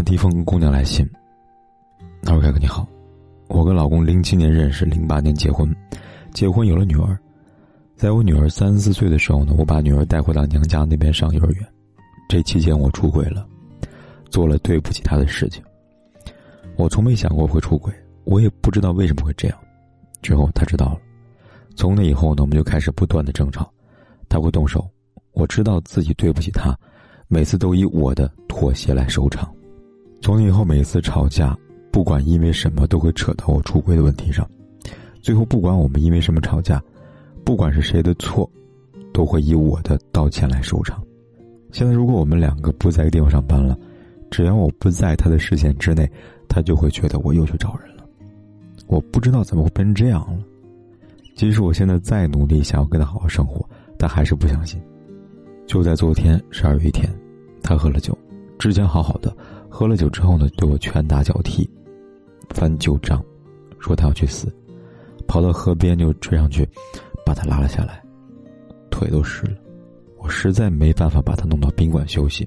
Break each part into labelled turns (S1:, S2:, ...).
S1: 看第一封姑娘来信。二位凯哥你好，我跟老公零七年认识，零八年结婚，结婚有了女儿。在我女儿三四岁的时候呢，我把女儿带回到娘家那边上幼儿园。这期间我出轨了，做了对不起她的事情。我从没想过会出轨，我也不知道为什么会这样。之后她知道了，从那以后呢，我们就开始不断的争吵，她会动手，我知道自己对不起她，每次都以我的妥协来收场。从那以后，每一次吵架，不管因为什么，都会扯到我出轨的问题上。最后，不管我们因为什么吵架，不管是谁的错，都会以我的道歉来收场。现在，如果我们两个不在一个地方上班了，只要我不在他的视线之内，他就会觉得我又去找人了。我不知道怎么会变成这样了。即使我现在再努力想要跟他好好生活，他还是不相信。就在昨天十二月一天，他喝了酒，之前好好的。喝了酒之后呢，对我拳打脚踢，翻旧账，说他要去死，跑到河边就追上去，把他拉了下来，腿都湿了，我实在没办法把他弄到宾馆休息。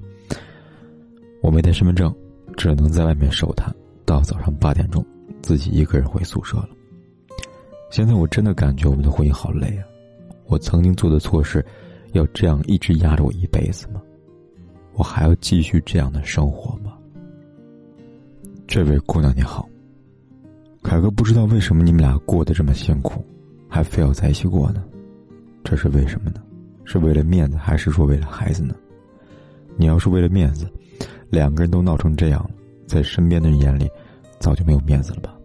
S1: 我没带身份证，只能在外面守他，到早上八点钟，自己一个人回宿舍了。现在我真的感觉我们的婚姻好累啊！我曾经做的错事，要这样一直压着我一辈子吗？我还要继续这样的生活吗？这位姑娘你好，凯哥不知道为什么你们俩过得这么辛苦，还非要在一起过呢？这是为什么呢？是为了面子，还是说为了孩子呢？你要是为了面子，两个人都闹成这样，在身边的人眼里，早就没有面子了吧？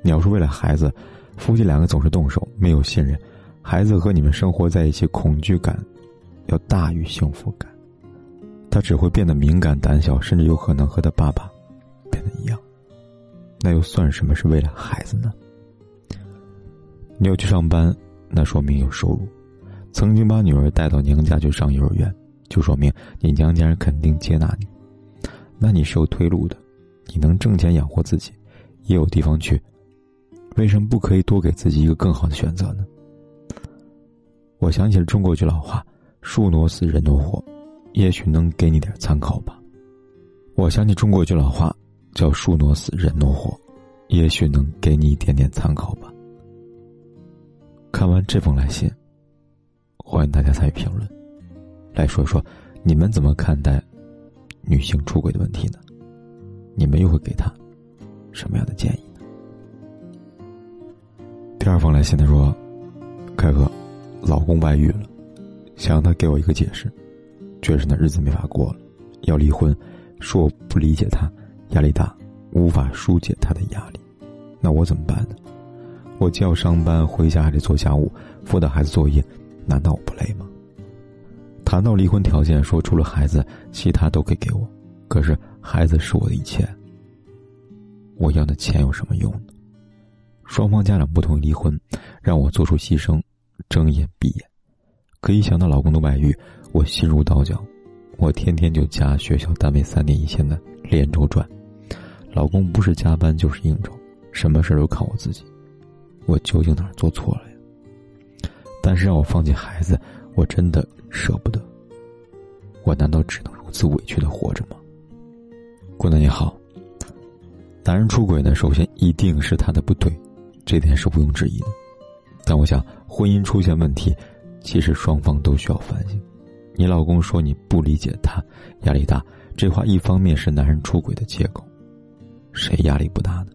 S1: 你要是为了孩子，夫妻两个总是动手，没有信任，孩子和你们生活在一起，恐惧感要大于幸福感，他只会变得敏感、胆小，甚至有可能和他爸爸。一样，那又算什么是为了孩子呢？你要去上班，那说明有收入；曾经把女儿带到娘家去上幼儿园，就说明你娘家人肯定接纳你。那你是有退路的，你能挣钱养活自己，也有地方去，为什么不可以多给自己一个更好的选择呢？我想起了中国一句老话：“树挪死，人挪活”，也许能给你点参考吧。我想起中国一句老话。叫树挪死，人挪活，也许能给你一点点参考吧。看完这封来信，欢迎大家参与评论，来说说你们怎么看待女性出轨的问题呢？你们又会给他什么样的建议呢？第二封来信他说：“凯哥，老公外遇了，想让他给我一个解释，确实那日子没法过了，要离婚，说我不理解他。”压力大，无法疏解他的压力，那我怎么办呢？我既要上班，回家还得做家务，辅导孩子作业，难道我不累吗？谈到离婚条件，说除了孩子，其他都可以给我，可是孩子是我的一切。我要的钱有什么用呢？双方家长不同意离婚，让我做出牺牲，睁眼闭眼。可一想到老公的外遇，我心如刀绞。我天天就加学校、单位三点一线的连轴转。老公不是加班就是应酬，什么事都靠我自己，我究竟哪儿做错了呀？但是让我放弃孩子，我真的舍不得。我难道只能如此委屈的活着吗？姑娘你好，男人出轨呢，首先一定是他的不对，这点是毋庸置疑的。但我想，婚姻出现问题，其实双方都需要反省。你老公说你不理解他，压力大，这话一方面是男人出轨的借口。谁压力不大呢？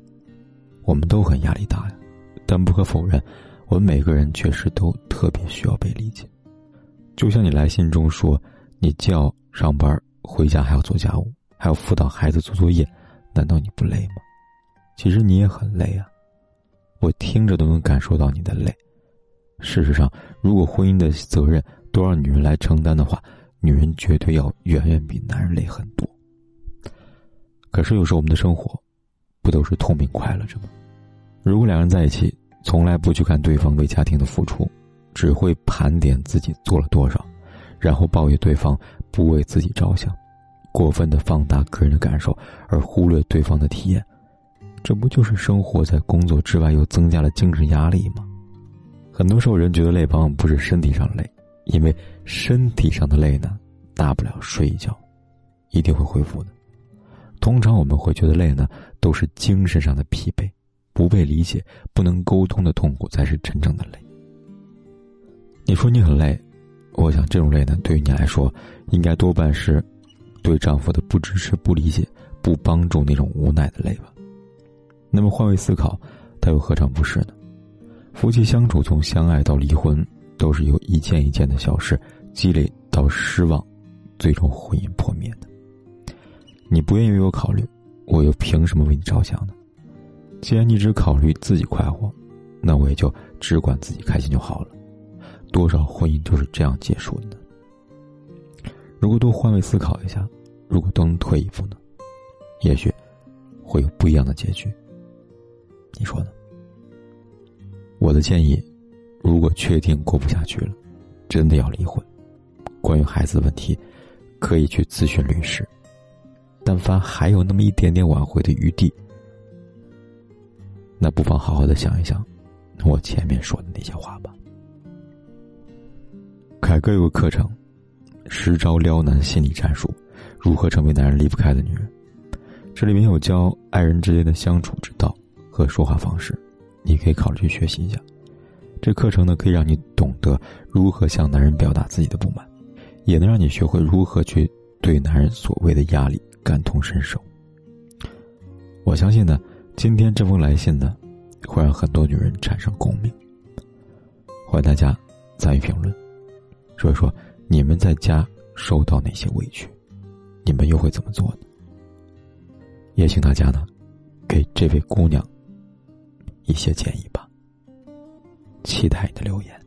S1: 我们都很压力大呀，但不可否认，我们每个人确实都特别需要被理解。就像你来信中说，你既要上班，回家还要做家务，还要辅导孩子做作业，难道你不累吗？其实你也很累啊，我听着都能感受到你的累。事实上，如果婚姻的责任都让女人来承担的话，女人绝对要远远比男人累很多。可是有时候我们的生活，不都是痛并快乐着吗？如果两人在一起，从来不去看对方为家庭的付出，只会盘点自己做了多少，然后抱怨对方不为自己着想，过分的放大个人的感受，而忽略对方的体验，这不就是生活在工作之外又增加了精神压力吗？很多时候，人觉得累往往不是身体上累，因为身体上的累呢，大不了睡一觉，一定会恢复的。通常我们会觉得累呢，都是精神上的疲惫。不被理解、不能沟通的痛苦才是真正的累。你说你很累，我想这种累呢，对于你来说，应该多半是对丈夫的不支持、不理解、不帮助那种无奈的累吧。那么换位思考，他又何尝不是呢？夫妻相处从相爱到离婚，都是由一件一件的小事积累到失望，最终婚姻破灭的。你不愿意为我考虑，我又凭什么为你着想呢？既然你只考虑自己快活，那我也就只管自己开心就好了。多少婚姻就是这样结束的呢？如果多换位思考一下，如果都能退一步呢，也许会有不一样的结局。你说呢？我的建议，如果确定过不下去了，真的要离婚，关于孩子的问题，可以去咨询律师。但凡还有那么一点点挽回的余地。那不妨好好的想一想，我前面说的那些话吧。凯哥有个课程，十招撩男心理战术，如何成为男人离不开的女人。这里面有教爱人之间的相处之道和说话方式，你可以考虑去学习一下。这课程呢，可以让你懂得如何向男人表达自己的不满，也能让你学会如何去对男人所谓的压力感同身受。我相信呢。今天这封来信呢，会让很多女人产生共鸣。欢迎大家参与评论，说一说你们在家受到哪些委屈，你们又会怎么做呢？也请大家呢，给这位姑娘一些建议吧。期待你的留言。